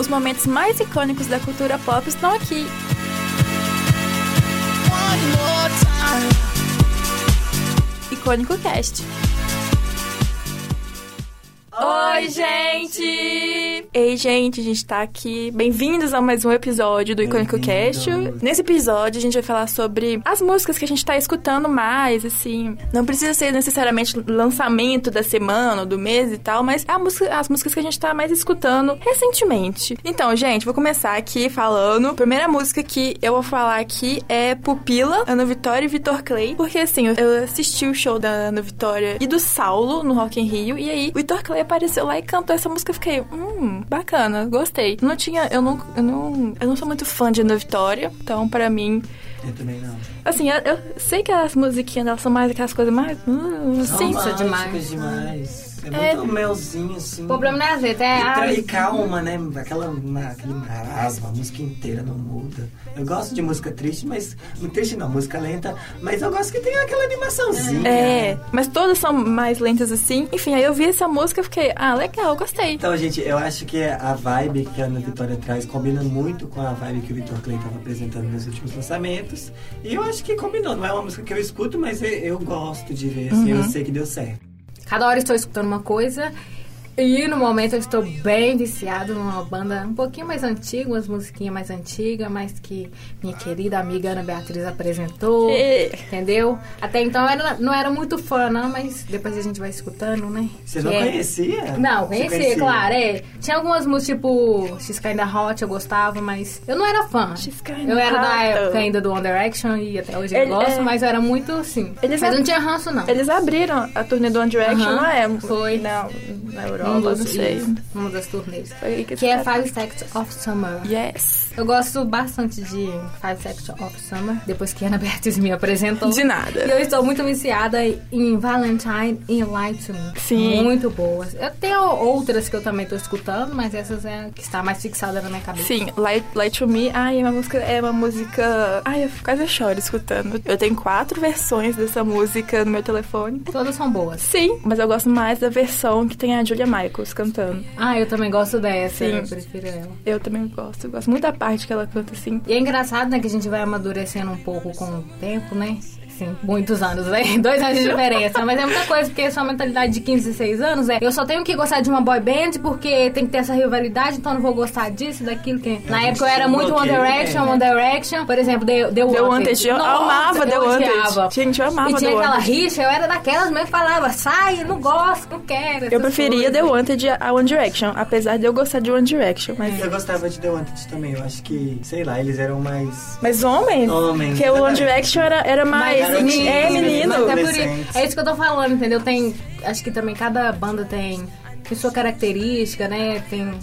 Os momentos mais icônicos da cultura pop estão aqui. Icônico Cast. Oi, gente! Ei, gente, a gente tá aqui. Bem-vindos a mais um episódio do Icônico Cast. Nesse episódio, a gente vai falar sobre as músicas que a gente tá escutando mais, assim. Não precisa ser necessariamente lançamento da semana ou do mês e tal, mas a música, as músicas que a gente tá mais escutando recentemente. Então, gente, vou começar aqui falando. A primeira música que eu vou falar aqui é Pupila, Ana Vitória e Vitor Clay. Porque, assim, eu assisti o show da Ana Vitória e do Saulo no Rock in Rio, e aí o Vitor Clay apareceu lá e cantou essa música. Eu fiquei, hum, bacana, gostei. Não tinha, eu não, eu não, eu não sou muito fã de Ana Vitória, então pra mim. Eu também não. Assim, eu, eu sei que as musiquinhas elas são mais aquelas coisas mais. Hum, sim, São demais. demais. É. É muito melzinho, assim. O problema não é azeite, é a... e calma, né? Aquela, na- aquele marasmo, a música inteira não muda. Eu gosto de música triste, mas. Triste não, música lenta, mas eu gosto que tem aquela animaçãozinha. É, mas todas são mais lentas assim. Enfim, aí eu vi essa música e fiquei, ah, legal, gostei. Então, gente, eu acho que a vibe que a Ana Vitória traz combina muito com a vibe que o Vitor Clay estava apresentando nos últimos lançamentos. E eu acho que combinou. Não é uma música que eu escuto, mas eu, eu gosto de ver, assim, eu sei que deu certo. Cada hora estou escutando uma coisa. E no momento eu estou bem viciado numa banda um pouquinho mais antiga, umas musiquinhas mais antigas, mas que minha querida amiga Ana Beatriz apresentou. É. Entendeu? Até então eu era, não era muito fã, não, mas depois a gente vai escutando, né? Você Que não é- conhecia? Não, Você conhecia, claro, é. Tinha algumas músicas, tipo, X Kinda Hot, eu gostava, mas eu não era fã. X Kinda Eu era da época ainda do One Direction e até hoje eu Ele- gosto, é. mas eu era muito, assim. Eles mas ab- não tinha ranço, não. Eles abriram a turnê do One Direction, não é? foi. Não, na Europa, Um não sei. isso, uma das turnês. Que Que é eles Five Seconds of Summer. Yes. Eu gosto bastante de Five Seconds of Summer, depois que a Ana Beatriz me apresentou. De nada. E eu estou muito viciada em Valentine e Light to Me. Sim. Muito boas. Eu tenho outras que eu também estou escutando, mas essas é a que está mais fixada na minha cabeça. Sim, Light, Light to Me, ai, é uma música, é uma música. Ai, eu quase choro escutando. Eu tenho quatro versões dessa música no meu telefone. Todas são boas. Sim, mas eu gosto mais da versão que tem a Julia Michaels cantando. Ah, eu também gosto dessa. Sim. Eu prefiro ela. Eu também gosto, eu gosto muito da parte que ela canta assim. E é engraçado, né, que a gente vai amadurecendo um pouco com o tempo, né? Sim, muitos anos, né? Dois anos de diferença. Mas é muita coisa, porque sua mentalidade de 15, 16 anos é eu só tenho que gostar de uma boy band porque tem que ter essa rivalidade, então eu não vou gostar disso, daquilo que. Na época eu era um muito One bloqueio, Direction? One Direction. Por exemplo, The, The The Wanted. Wanted, eu Nossa, amava The eu Wanted. Gente, eu amava E tinha The aquela Wanted. rixa, eu era daquelas mesmo que falava, sai, não gosto, não quero. Eu preferia The coisas. Wanted a One Direction, apesar de eu gostar de One Direction, mas. Eu gostava de The Wanted também. Eu acho que, sei lá, eles eram mais. Mas homens? Homens, Porque o One. Direction era, era mais. Garotinho, é, menino. É, por isso, é isso que eu tô falando, entendeu? Tem. Acho que também cada banda tem, tem sua característica, né? Tem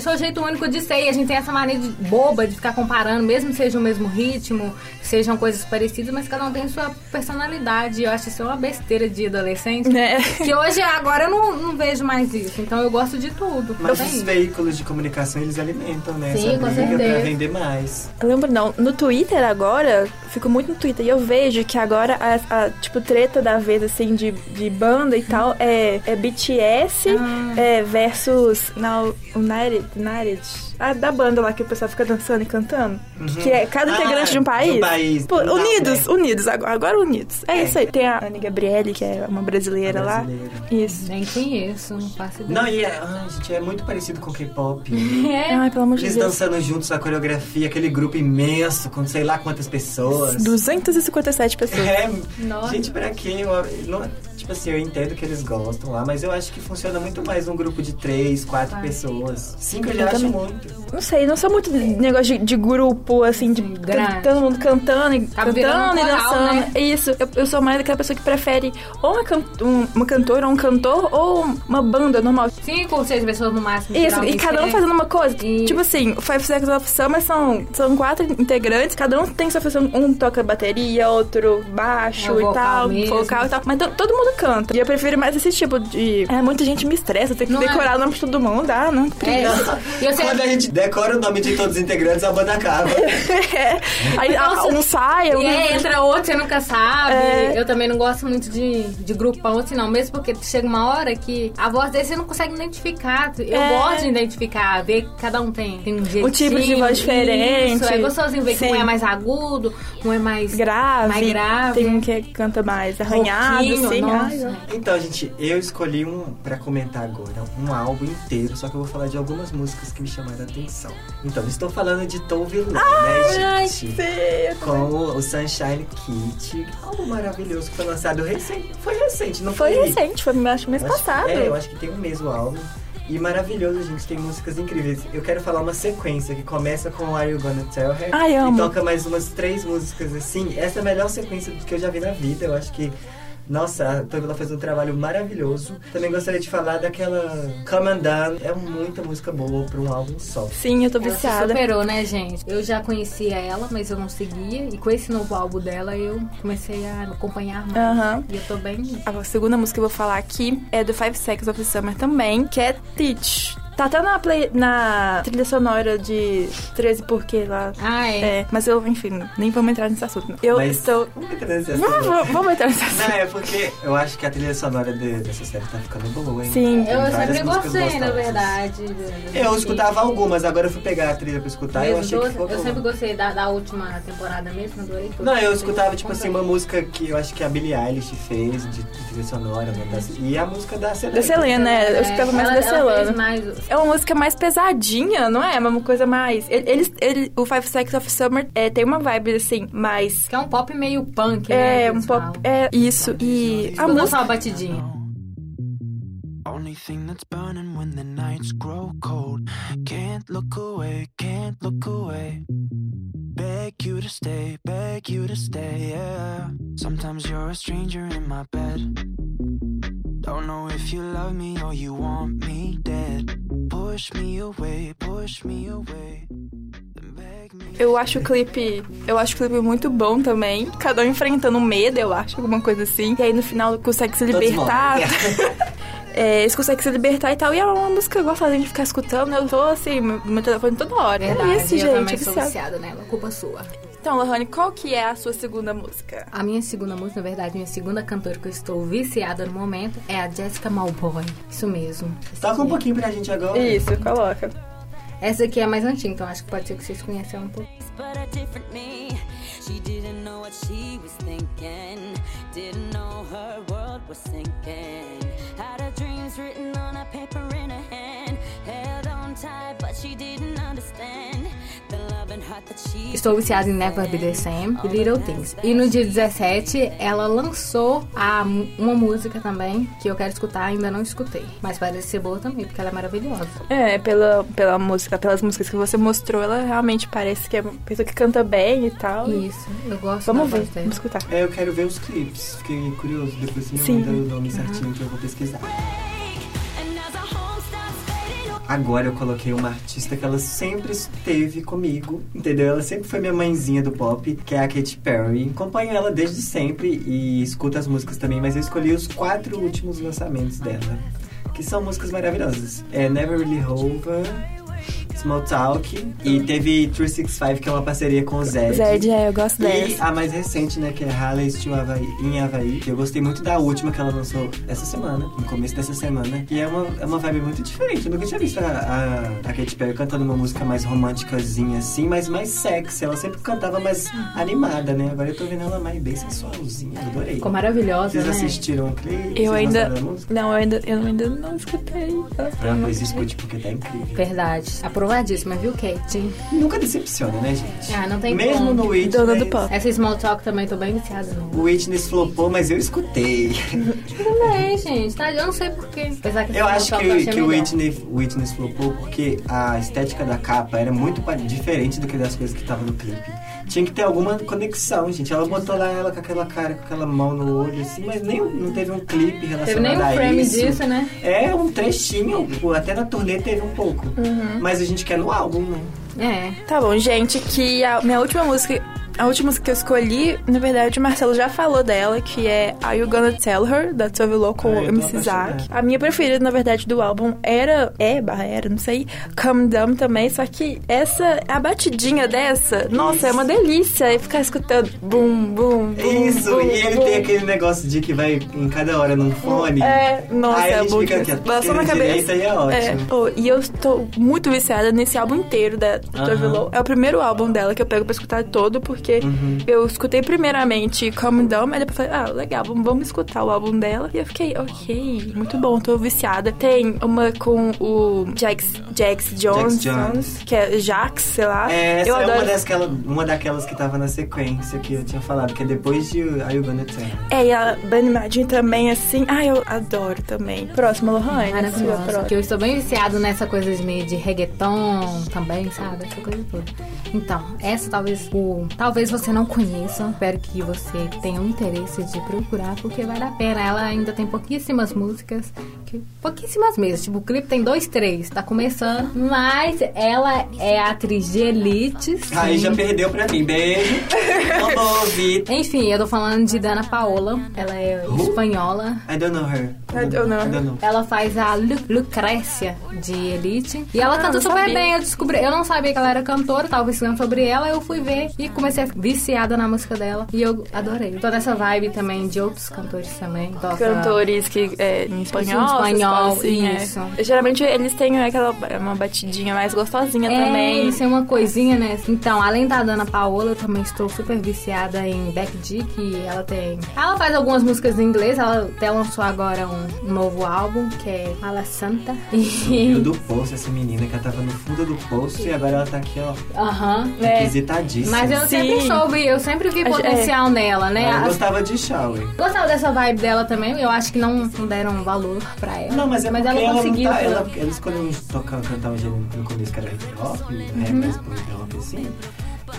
seu, jeito único de ser. E a gente tem essa mania de, boba de ficar comparando, mesmo que seja o mesmo ritmo, sejam coisas parecidas, mas cada um tem sua personalidade. Eu acho isso uma besteira de adolescente. Né? Que hoje, agora, eu não, não vejo mais isso. Então eu gosto de tudo. Mas os isso. veículos de comunicação, eles alimentam, né? Sim, essa com briga pra certeza. vender mais. Eu lembro não, no Twitter agora, fico muito no Twitter, e eu vejo que agora a, a, tipo, treta da vez, assim, de, de banda e tal, é, é BTS Ah. é, versus Now, United, United, a da banda lá que o pessoal fica dançando e cantando, que é cada Ah, integrante de um país. de um país. Pô, Não, unidos, né? unidos, agora, agora unidos. É, É. isso aí. Tem a Anne Gabriele, que é uma brasileira, A lá. brasileira. Isso. Nem conheço, não faço ideia. Não, e é, ai, gente, é muito parecido com K-pop. É. Ai, pelo amor de Eles Deus. dançando juntos a coreografia, aquele grupo imenso, com sei lá quantas pessoas. 257 pessoas. É, Nossa. gente, pra quê? Eu, não, tipo assim, eu entendo que eles gostam lá, mas eu acho que funciona muito mais um grupo de três, quatro Vai. pessoas. Cinco eu Eu já acho muito. Não sei, não sou muito de negócio de, de grupo, assim, de Grande. todo mundo cantando e Tá cantando e coral, dançando. né? É Isso, eu, eu sou mais daquela pessoa que prefere ou uma, can- um- uma cantora ou um cantor ou uma banda normal. Cinco ou seis pessoas no máximo. Isso, e cada um né? fazendo uma coisa. Isso. Tipo assim, o Five Seconds of Summer são, são quatro integrantes, cada um tem sua função. Um toca bateria, outro baixo É e vocal tal, mesmo. vocal e tal. Mas to- todo mundo canta. E eu prefiro mais esse tipo de. É, muita gente me estressa, tem que Não é. decorar o nome de todo mundo. Ah, não. É, eu Quando a gente decora o nome de todos os integrantes, a banda acaba. É. Aí você- um sai, um. E aí entra outro, você nunca sabe. É. Eu também não gosto muito de, de grupão assim, não. Mesmo porque chega uma hora que a voz dele você não consegue identificar. Eu É. gosto de identificar, ver que cada um tem, tem um jeitinho. tipo de voz diferente. Isso, é gostosinho ver que um Sim. é mais agudo, um é mais grave. Mais grave. Tem um que canta mais arranhado, assim. nossa. Ai, Então, gente, eu escolhi um pra comentar agora, um álbum inteiro, só que eu vou falar de algumas músicas que me chamaram a atenção. Então, estou falando de Tove Lo, Ai, né, gente? feio. Com o Sunshine Kit, álbum maravilhoso que foi lançado recente. Foi recente, não foi? Foi recente, foi acho, mês Eu acho- passado. É, eu acho que tem um o álbum. E maravilhoso, gente, tem músicas incríveis. Eu quero falar uma sequência que começa com Are You Gonna Tell Her? Ai, E toca mais umas três músicas assim. Essa é a melhor sequência que eu já vi na vida. Eu acho que. Nossa, a Tove fez um trabalho maravilhoso. Também gostaria de falar daquela Come Undone. É muita música boa pra um álbum só. Sim, eu tô Ela se viciada. superou, né, gente? Eu já conhecia ela, mas eu não seguia. E com esse novo álbum dela, eu comecei a acompanhar mais. Aham. E eu tô bem. A segunda música que eu vou falar aqui é do Five Seconds of Summer também, que é Teach. Tá até na, play, na trilha sonora de 13 Porquê lá. Ah, é. É, mas eu, enfim, nem vamos entrar nesse assunto. não. Eu Mas- estou. Vamos entrar nesse assunto. vamos, vamos entrar nesse assunto. Não, é porque eu acho que a trilha sonora de- dessa série tá ficando boa, hein? Sim. Tem Eu sempre gostei, na verdade. Eu escutava algumas, agora eu fui pegar a trilha pra escutar e eu achei que duas, ficou eu sempre gostei da, da última temporada mesmo, adorei tudo. Não, eu escutava, tipo assim, uma música que eu acho que a Billie Eilish fez, de, de trilha sonora, né, das- e a música da Selena. Da Selena, né? Eu escutava mais ela, da ela fez Selena. mais... É uma música mais pesadinha, não é? É uma coisa mais. Eles, ele, o Five Seconds of Summer é, tem uma vibe assim, mais. Que é um pop meio punk, É, né? que um pop. falam. É isso. E a Escuta só música. a batidinha. Only thing that's burning when the nights grow cold. Can't look away, can't look away. Beg you to stay, beg you to stay, yeah. Sometimes you're a stranger in my bed. Don't know if you love me or you want me dead. Eu acho o clipe. Eu acho o clipe muito bom também. Cada um enfrentando um medo, eu acho, alguma coisa assim. E aí no final consegue se libertar. É, eles conseguem se libertar e tal. E é uma música gostosa de ficar escutando. Eu tô assim, meu, telefone toda hora. Verdade, é isso, eu gente. também sou viciada nela, culpa sua. Então, Lohane, qual que é a sua segunda música? A minha segunda música, na verdade, minha segunda cantora que eu estou viciada no momento é a Jessica Malboy. Isso mesmo. Toca um pouquinho pra gente agora. Isso, coloca. Essa aqui é mais antiga, então acho que pode ser que vocês conheçam um pouco. but a different me. She didn't know what she was thinking, didn't know her world Estou viciada em Never Be The Same e Little Things. E no dia 17, ela lançou a, uma música também que eu quero escutar, ainda não escutei. Mas parece ser boa também, porque ela é maravilhosa. É, pela, pela música, pelas músicas que você mostrou, ela realmente parece que é uma pessoa que canta bem e tal. Isso, eu gosto Vamos ver, vamos escutar. É, eu quero ver os clipes. Fiquei curioso. Depois você me manda o nome certinho que eu vou pesquisar. Agora eu coloquei uma artista que ela sempre esteve comigo, entendeu? Ela sempre foi minha mãezinha do pop, que é a Katy Perry. Acompanho ela desde sempre e escuto as músicas também, mas eu escolhi os quatro últimos lançamentos dela, que são músicas maravilhosas. É Never Really Over, Small Talk e teve 365, que é uma parceria com o Zed. Zed, é, eu gosto E dessa. a mais recente, né, que é Halley to Havaí, em Havaí. Eu gostei muito da última que ela lançou essa semana, no começo dessa semana. E é uma, é uma vibe muito diferente. Eu nunca tinha visto a, a, a Katy Perry cantando uma música mais românticazinha assim, mas mais sexy. Ela sempre cantava mais animada, né? Agora eu tô vendo ela mais bem sensualzinha. Adorei. Ficou maravilhosa, Vocês né? assistiram o clipe? Eu Vocês ainda. gostaram da música? Não, eu ainda, eu ainda não escutei. Ah, pois escute, porque tá incrível. Verdade. Aprovadíssima, viu, Kate? Nunca decepciona, né, gente? Ah, não tem Mesmo como. no Witness, Dona do pop. Essa Small Talk também tô bem viciada o Witness flopou, mas eu escutei. Também, gente. Tá? Eu não sei porquê. Apesar que Eu acho que, eu que o. Whitney, o Witness flopou porque a estética da capa era muito diferente do que das coisas que estavam no clipe. Tinha que ter alguma conexão, gente. Ela botou lá ela com aquela cara, com aquela mão no olho, assim, mas nem, não teve um clipe Teve relacionado nem um a frame isso. disso, né? É, um trechinho, até na turnê teve um pouco. Uhum. Mas a gente quer no álbum, né? É. Tá bom, gente, que a minha última música A última que eu escolhi, na verdade, o Marcelo já falou dela, que é Are You Gonna Tell Her, da Tove Lo com Ah, MC Zack. A minha preferida, na verdade, do álbum era, é, barra era, não sei, Come Down também, só que essa, a batidinha dessa, nossa, é uma delícia. E ficar escutando bum, bum, bum. Isso, bum, e ele bum. tem aquele negócio de que vai em cada hora num fone. É, nossa, Aí a é gente muito fica aqui, Passou na cabeça. direita, aí é ótimo. Oh, e eu tô muito viciada nesse álbum inteiro da Tove Aham. Lo. É o primeiro álbum dela que eu pego pra escutar todo, porque Uhum. eu escutei primeiramente Calm Down, mas depois falei, ah, legal, vamos, vamos escutar o álbum dela. E eu fiquei, ok, muito bom, tô viciada. Tem uma com o Jax, Jax Jones, Jones. que é Jax, sei lá. É, essa eu é adoro. uma, daquela, uma daquelas que tava na sequência que eu tinha falado, que é depois de Are You Gonna Tell? É, e a Bunny Madden também, assim. Ah, eu adoro também. Próxima, Lohane. sua Maravilhosa. próxima. Que eu estou bem viciado nessa coisa de meio de reggaeton também, sabe? Essa coisa toda. Então, essa talvez o. Talvez você não conheça. Espero que você tenha um interesse de procurar, porque vale a pena. Ela ainda tem pouquíssimas músicas. Que- pouquíssimas mesmo. Tipo, o clipe tem dois, três. Tá começando. Mas ela é atriz de elite. sim. Aí já perdeu pra mim. Beijo. Não vou ouvir. Enfim, eu tô falando de Dana Paola. Ela é Who? espanhola. I don't know her. I don't know. I don't know. Ela faz a Lu Lucrécia de Elite. E ela Ah, canta super sabia. bem. Eu descobri. Eu não sabia que ela era cantora, tava pesquisando sobre ela. Eu fui ver e comecei a ficar viciada na música dela. E eu adorei. Tô nessa vibe também de outros cantores também. Toca- Cantores que é em espanhol. Espanhol, assim, é. isso. Geralmente eles têm aquela uma batidinha mais gostosinha É, também. isso é uma coisinha, né? Então, além da Dana Paola, eu também estou super viciada em Beck que ela tem. Ela faz algumas músicas em inglês, ela até lançou agora um, novo álbum, que é Mala Santa. Subiu E. do poço essa menina que ela tava no fundo do poço e agora ela tá aqui, ó, Aham. É. requisitadíssima. Mas eu sempre Sim. soube, eu sempre vi Acho- potencial nela, né? Ela As- gostava de shower. Gostava dessa vibe dela também, eu acho que não, não deram valor pra ela. Não, mas é porque ela ela, conseguiu. não tá, né? ela, ela escolheu tocar, cantar um gênero no começo que era hip hop, rap, mais pro hip hop assim.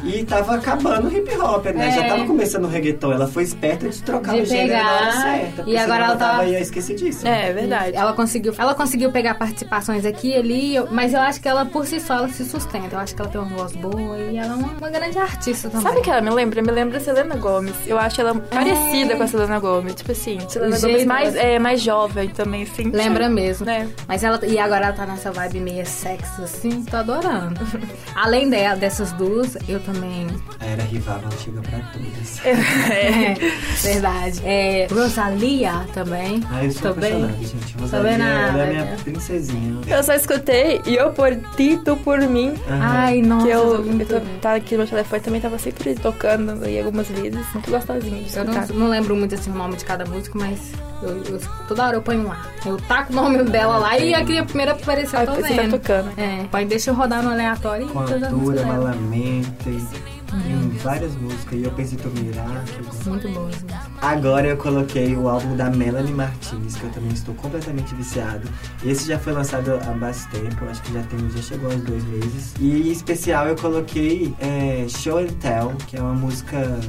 E tava acabando o hip hop, né? É. Já tava começando o reggaeton. Ela foi esperta de trocar De o gênero na hora pegar, certa. e agora ela tava tava- aí esquecidíssima. É, verdade. Ela conseguiu, ela conseguiu pegar participações aqui e ali, mas eu acho que ela por si só ela se sustenta. Eu acho que ela tem uma voz boa e ela é uma, uma grande artista também. Sabe o que ela me lembra? Me lembra a Selena Gomes. Eu acho ela parecida com a Selena Gomes. Tipo assim, Selena O Gomes mais, é, mais jovem também, assim. Lembra mesmo. É. Mas ela e agora ela tá nessa vibe meio sexy assim, tô adorando. Além dela, dessas duas, eu também A era rival antiga pra todas. É, verdade. É, Rosalia também. Ah, eu sou Também. apaixonado, gente. Tô Rosalia, vendo ela é minha princesinha. Eu só escutei e eu por ti, tu por mim. Aham. Ai, nossa. que eu, muito eu tô, tá aqui no meu telefone também tava sempre tocando em algumas vezes. Muito gostosinho de Eu não, escutar. não lembro muito assim o nome de cada músico, mas eu, eu- toda hora eu ponho lá. Eu taco o nome dela lá e aqui a primeira que apareceu eu tô você tá vendo. tocando. É, põe, deixa eu rodar no aleatório e dela. malamente, Uhum. Várias músicas. E eu pensei eu gosto. Muito boas. né? Agora eu coloquei o álbum da Melanie Martinez, que eu também estou completamente viciado. Esse já foi lançado há bastante tempo, acho que já, tem, já chegou aos dois meses. E em especial eu coloquei é, Show and Tell, que é uma música.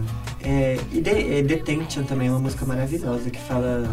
É, e The, é, Detention também é uma música maravilhosa que fala.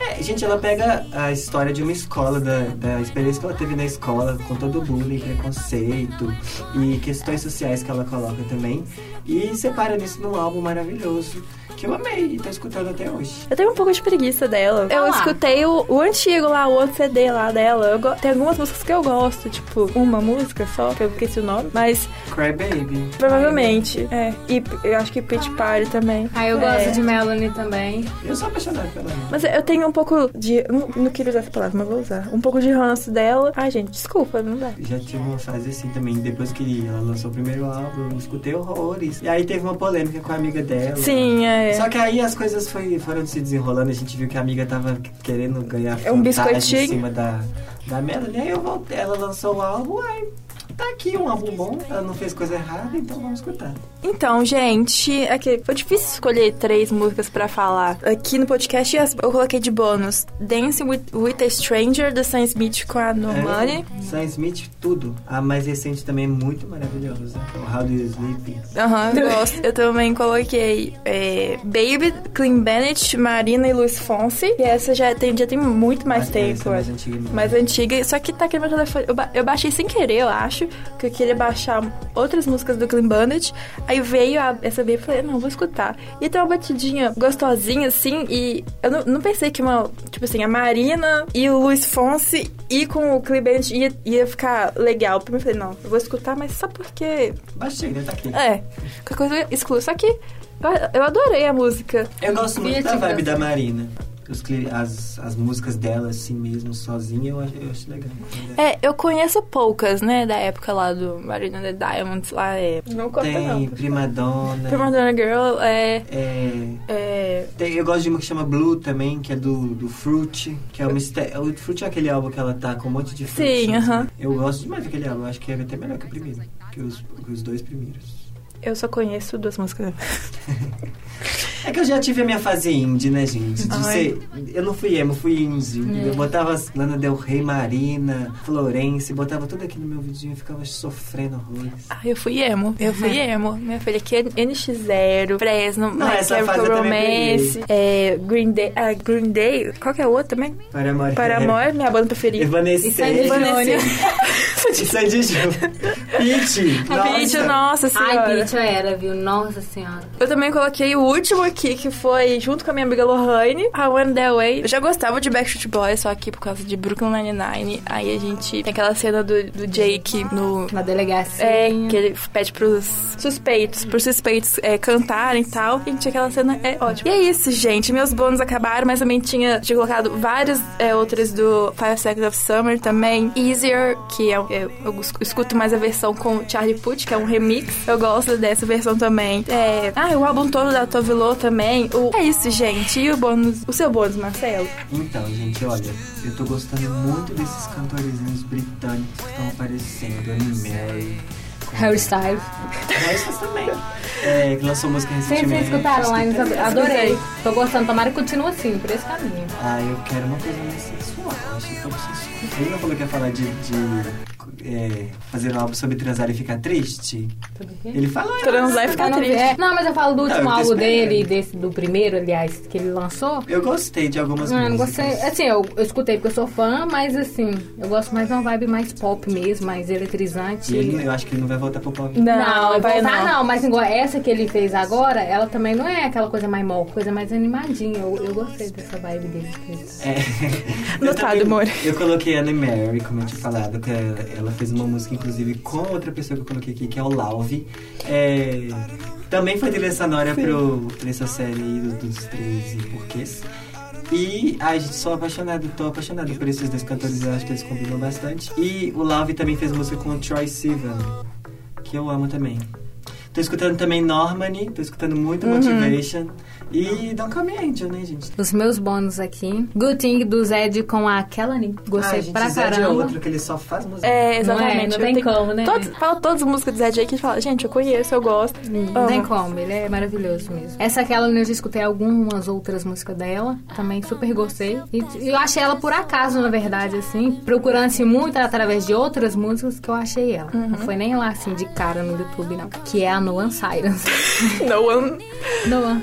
É, gente, ela pega a história de uma escola, da, da experiência que ela teve na escola, com todo o bullying, preconceito e questões sociais que ela coloca também. E separa nisso num álbum maravilhoso, que eu amei e tô escutando até hoje. Eu tenho um pouco de preguiça dela. Eu lá. escutei o, o antigo lá, o outro CD lá dela. Eu go- tem algumas músicas que eu gosto, tipo, uma música só, que eu esqueci o nome, mas Cry Baby. provavelmente. É. E eu acho que Pitch Party também. Ah, eu É. gosto de Melanie também. Eu sou apaixonado pela ela. Mas eu tenho um pouco de. Não, não queria usar essa palavra, mas vou usar. Um pouco de ranço dela. Ai, gente, desculpa, não dá. Já tive uma fase assim também, depois que ela lançou o primeiro álbum, eu escutei horrores. E aí teve uma polêmica com a amiga dela. Sim, é. Só que aí as coisas foi, foram se desenrolando, a gente viu que a amiga tava querendo ganhar É um biscoitinho. em cima da, da Melanie. Aí eu voltei, ela lançou o álbum, aí tá aqui um álbum bom, ela não fez coisa errada, então vamos escutar. Então, gente, aqui, foi difícil escolher três músicas pra falar. Aqui no podcast as- eu coloquei de bônus Dance with, with a Stranger, do Sam Smith com a Normani. É, Sam Smith, tudo. A mais recente também é muito maravilhosa. O How Do You Sleep. Aham, eu gosto. Eu também coloquei é, Baby, Clean Bennett, Marina e Luiz Fonsi. E essa já tem, já tem muito mais tempo. é mais antiga mais antiga. Só que tá aqui no meu telefone. Eu, ba- eu baixei sem querer, eu acho. Que eu queria baixar outras músicas do Clean Bandit. Aí veio a, essa B e falei, não, vou escutar. E tem uma batidinha gostosinha, assim, e eu não, não pensei que uma, tipo assim, a Marina e o Luiz Fonse e com o Clibent ia, ia ficar legal. Primeiro eu falei, não, eu vou escutar, mas só porque. Baixei, né? Tá aqui. É, qualquer coisa eu excluo. Só que eu, adorei a música. Eu gosto muito da vibe da Marina. Os as, as músicas dela, assim mesmo, sozinha, eu, acho- eu acho legal. É, eu conheço poucas, né, da época lá do Marina the Diamonds, lá é. Não conta, Tem não. Prima Donna. Prima Donna Girl é. É, é tem- eu gosto de uma que chama Blue também, que é do, do Fruit, que é o mistério. O Fruit é aquele álbum que ela tá com um monte de frutos. Sim, assim. aham. Eu gosto demais daquele álbum, acho que é até melhor que o primeiro, que os, que os dois primeiros. eu só conheço duas músicas. É que eu já tive a minha fase indie, né, gente? De Ai. ser. Eu não fui emo, fui indie. É. Eu botava as Lana Del Rey, Marina, Florence, botava tudo aqui no meu vidinho e ficava sofrendo horrores. Ah, eu fui emo. Eu fui emo. Minha filha aqui é NX0, Fresno, Não, My essa Chemical fase eu também Romance, é, Green Day. Ah, Green Day. Qual que é o outro também? Para amor. Para Amor, minha banda preferida. Evanescente. Isso é Evanescente. Isso é de Ju. Pitty. Vídeo, nossa senhora. Ai, bitch, eu era, viu? Nossa senhora. Eu também coloquei o último aqui, que foi junto com a minha amiga Lohane, a One That Way. Eu já gostava de Backstreet Boys, só que por causa de Brooklyn Nine-Nine. Aí a gente tem aquela cena do, do Jake no... Na delegacia. É, que ele pede pros suspeitos, pros suspeitos é, cantarem e tal. Gente, aquela cena é ótima. E é isso, gente. Meus bônus acabaram, mas também tinha, tinha colocado várias é, outras do Five Seconds of Summer também. Easier, que é, é- eu escuto mais a versão com Charlie Puth, que é um remix. Eu gosto dessa versão também. É, ah, o álbum todo da Tove Lo também. O, é isso, gente. E o bônus, o seu bônus, Marcelo? Então, gente, olha, eu tô gostando muito desses cantorezinhos britânicos que estão aparecendo. Annie Mary. Harry Styles. Também. É, que lançou música Vocês recentemente. escutaram lá? Escutei. Adorei. Tô gostando. Tomara que continue assim, por esse caminho. Ah, eu quero uma coisa mais sexual. Achei tão sensual. Ele não falou que ia falar de, de é, fazer um álbum sobre transar e ficar triste? Tudo bem? Ele falou. Transar e ficar não, triste. é, não, mas eu falo do Não, último tô álbum dele, desse, do primeiro, aliás, que ele lançou. Eu gostei de algumas Ah, não músicas. gostei. Assim, eu, eu escutei porque eu sou fã, mas assim, eu gosto mais de uma vibe mais pop mesmo, mais eletrizante. E ele, eu acho que ele não vai voltar pro pop. Não, vai voltar não. não. mas igual essa que ele fez agora, ela também não é aquela coisa mais mol, coisa mais animadinha. Eu, eu gostei dessa vibe dele. É. Notado, amor. eu coloquei Anne Mary, como eu tinha falado, que ela, ela fez uma música, inclusive, com outra pessoa que eu coloquei aqui, que é o Lauve. É, também foi trilha sonora pro, pra essa série dos, dos três porquês. E, ai, gente, sou apaixonado, tô apaixonado por esses dois cantores, eu acho que eles combinam bastante. E o Lauve também fez música com o Troy Sivan, que eu amo também. Tô escutando também Normani, tô escutando muito Uhum. Motivation. E Me Angel, né, gente? Os meus bônus aqui. Good Thing do Zed com a Kelly. Gostei Ai, gente, pra Zed é caramba. outro que ele só faz música. É, exatamente. Não é? Não tem tenho- como, né? Todos, fala todas as músicas do Zé J que fala, gente, eu conheço, eu gosto. Não tem como, ele é maravilhoso mesmo. Essa Kelly eu já escutei algumas outras músicas dela, também super gostei. E eu achei ela por acaso, na verdade, assim, procurando assim, muito através de outras músicas que eu achei ela. Uhum. Não foi nem lá assim de cara no YouTube, não. Que é a Noan. No one. Noan.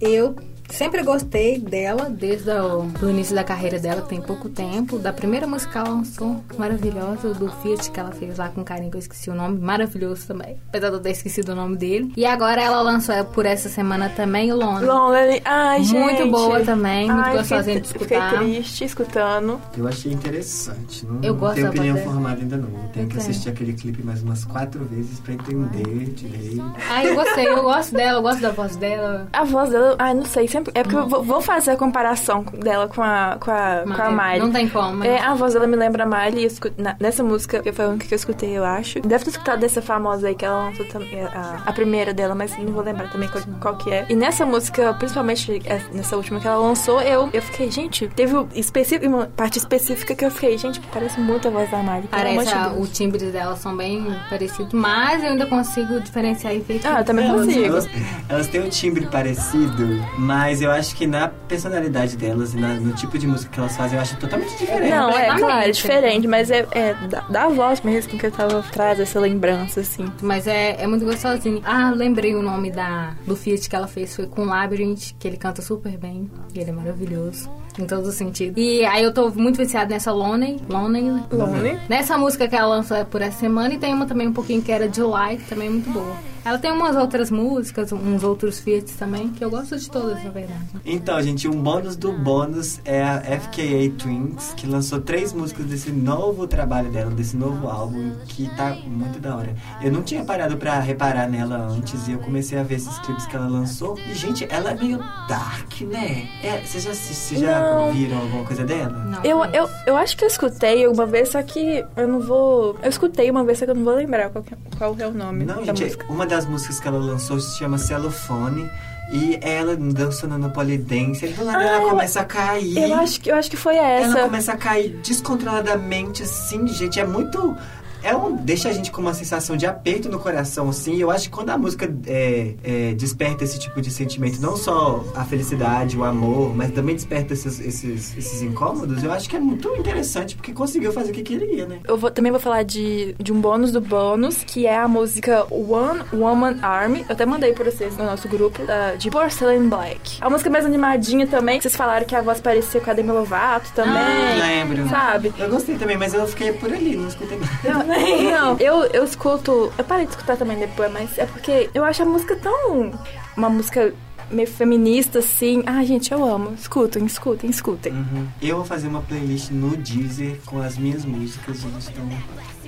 Eu sempre gostei dela, desde o do início da carreira dela, que tem pouco tempo. Da primeira música que ela lançou, maravilhosa, do Fiat que ela fez lá com carinho, que eu esqueci o nome, maravilhoso também. Apesar de eu ter esquecido o nome dele. E agora ela lançou é, por essa semana também o Lonely. Lonely. Ai, gente. Muito boa também, muito Ai, gostosinha de escutar. Fiquei triste escutando. Eu achei interessante. Não, Eu não gosto tenho opinião dela. formada ainda não. Eu tenho que tenho. assistir aquele clipe mais umas quatro vezes pra entender direito. Ai, eu gostei, eu gosto dela, eu gosto da voz dela. A voz dela, ai, não sei, sempre. É porque eu vou, fazer a comparação dela com a, com a, com a Miley. Não tem como. né? É, a voz dela me lembra a Miley. eu escu- na- nessa música, que foi a única que eu escutei, eu acho. Deve ter escutado dessa famosa aí, que ela lançou também, a, a primeira dela, mas não vou lembrar também qual, qual que é. E nessa música, principalmente é, nessa última que ela lançou, eu, eu fiquei, gente, teve um específico, uma parte específica que eu fiquei, gente, parece muito a voz da amor Parece, a- o timbre delas são bem parecidos, mas eu ainda consigo diferenciar efeitos. Ah, eu também Elas, consigo. elas, elas têm um timbre parecido, mas eu acho que na personalidade delas e na- no tipo de música que elas fazem, eu acho totalmente diferente. Não, é claro, é diferente, mas é, é da, da voz mesmo que eu tava traz essa lembrança, assim. Mas é, é muito gostosinho. Ah, lembrei o nome da, do feat que ela fez. Foi com Labyrinth, que ele canta super bem. E ele é maravilhoso. Em todos os sentidos. E aí eu tô muito viciada nessa Lonely. Lonely. Lonely. Nessa música que ela lançou por essa semana. E tem uma também um pouquinho que era July, que também é muito boa. Ela tem umas outras músicas, uns outros feats também, que eu gosto de todas, na verdade. Então, gente, um bônus do bônus é a FKA Twins, que lançou três músicas desse novo trabalho dela, desse novo álbum, que tá muito da hora. Eu não tinha parado pra reparar nela antes e eu comecei a ver esses clipes que ela lançou. E, gente, ela é meio dark, né? É, vocês já, vocês já Não. viram alguma coisa dela? Não, Eu, eu, eu acho que eu escutei uma vez, só que eu não vou. Eu escutei uma vez, só que eu não vou lembrar qual, que- qual é o nome Não, da gente, música. uma das músicas que ela lançou se chama Celofone. E ela dançando no polidense. E do nada Ah, ela eu- começa a cair. Eu acho que, eu acho que foi essa. Ela começa a cair descontroladamente, assim, gente. É muito. É um, deixa a gente com uma sensação de aperto no coração, assim. Eu acho que quando a música é, é, desperta esse tipo de sentimento, não só a felicidade, o amor, mas também desperta esses, esses, esses incômodos, eu acho que é muito interessante, porque conseguiu fazer o que queria, né? Eu vou- também vou falar de, de um bônus do bônus, que é a música One Woman Army. Eu até mandei pra vocês no nosso grupo, da- de Porcelain Black. A música mais animadinha também. Vocês falaram que a voz parecia com a Demi Lovato também. lembro. Sabe? Eu gostei também, mas eu fiquei por ali, não escutei nada. Não, eu, eu escuto. Eu parei de escutar também depois, mas é porque eu acho a música tão. Uma música meio feminista, assim. Ai, gente, eu amo. Escutem, escutem, escutem. Uhum. Eu vou fazer uma playlist no Deezer com as minhas músicas, gente. Então,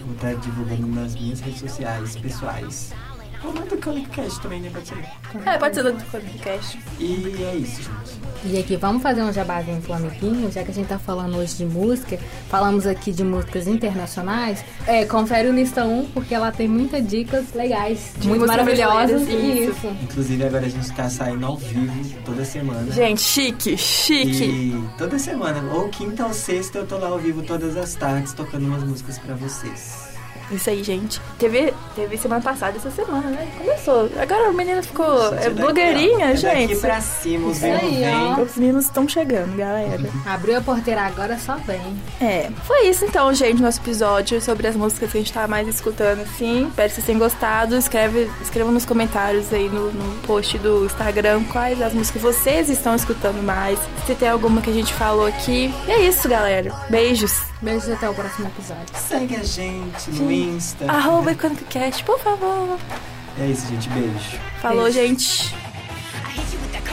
vou estar divulgando nas minhas redes sociais pessoais. Ou no do Conic Cast também, né? Pode ser. É, pode ser do podcast. E é isso, gente. E aqui, vamos fazer um jabazinho pro amiguinho, já que a gente tá falando hoje de música. Falamos aqui de músicas internacionais. É, confere o Lista 1, porque ela tem muitas dicas legais, De muito maravilhosas. brasileiras, Isso. Inclusive, agora a gente tá saindo ao vivo toda semana. Gente, chique, chique. E toda semana, ou quinta ou sexta, eu tô lá ao vivo todas as tardes tocando umas músicas pra vocês. Isso aí, gente. Teve, teve semana passada, essa semana, né? Começou. Agora a menina ficou. Gente, É blogueirinha, é gente. Daqui pra cima, os ó. Os meninos estão chegando, galera. Abriu a porteira agora, só vem. É, foi isso então, gente, nosso episódio sobre as músicas que a gente tá mais escutando, assim. Espero que vocês tenham gostado. Escreve, escrevam nos comentários aí no, no post do Instagram quais as músicas vocês estão escutando mais. Se tem alguma que a gente falou aqui. E é isso, galera. Beijos. Beijos até o próximo episódio. Segue a gente Insta. Arroba EconômicoCast, por favor. É isso, gente. Beijo. Falou, Beijo. gente. I hit you with that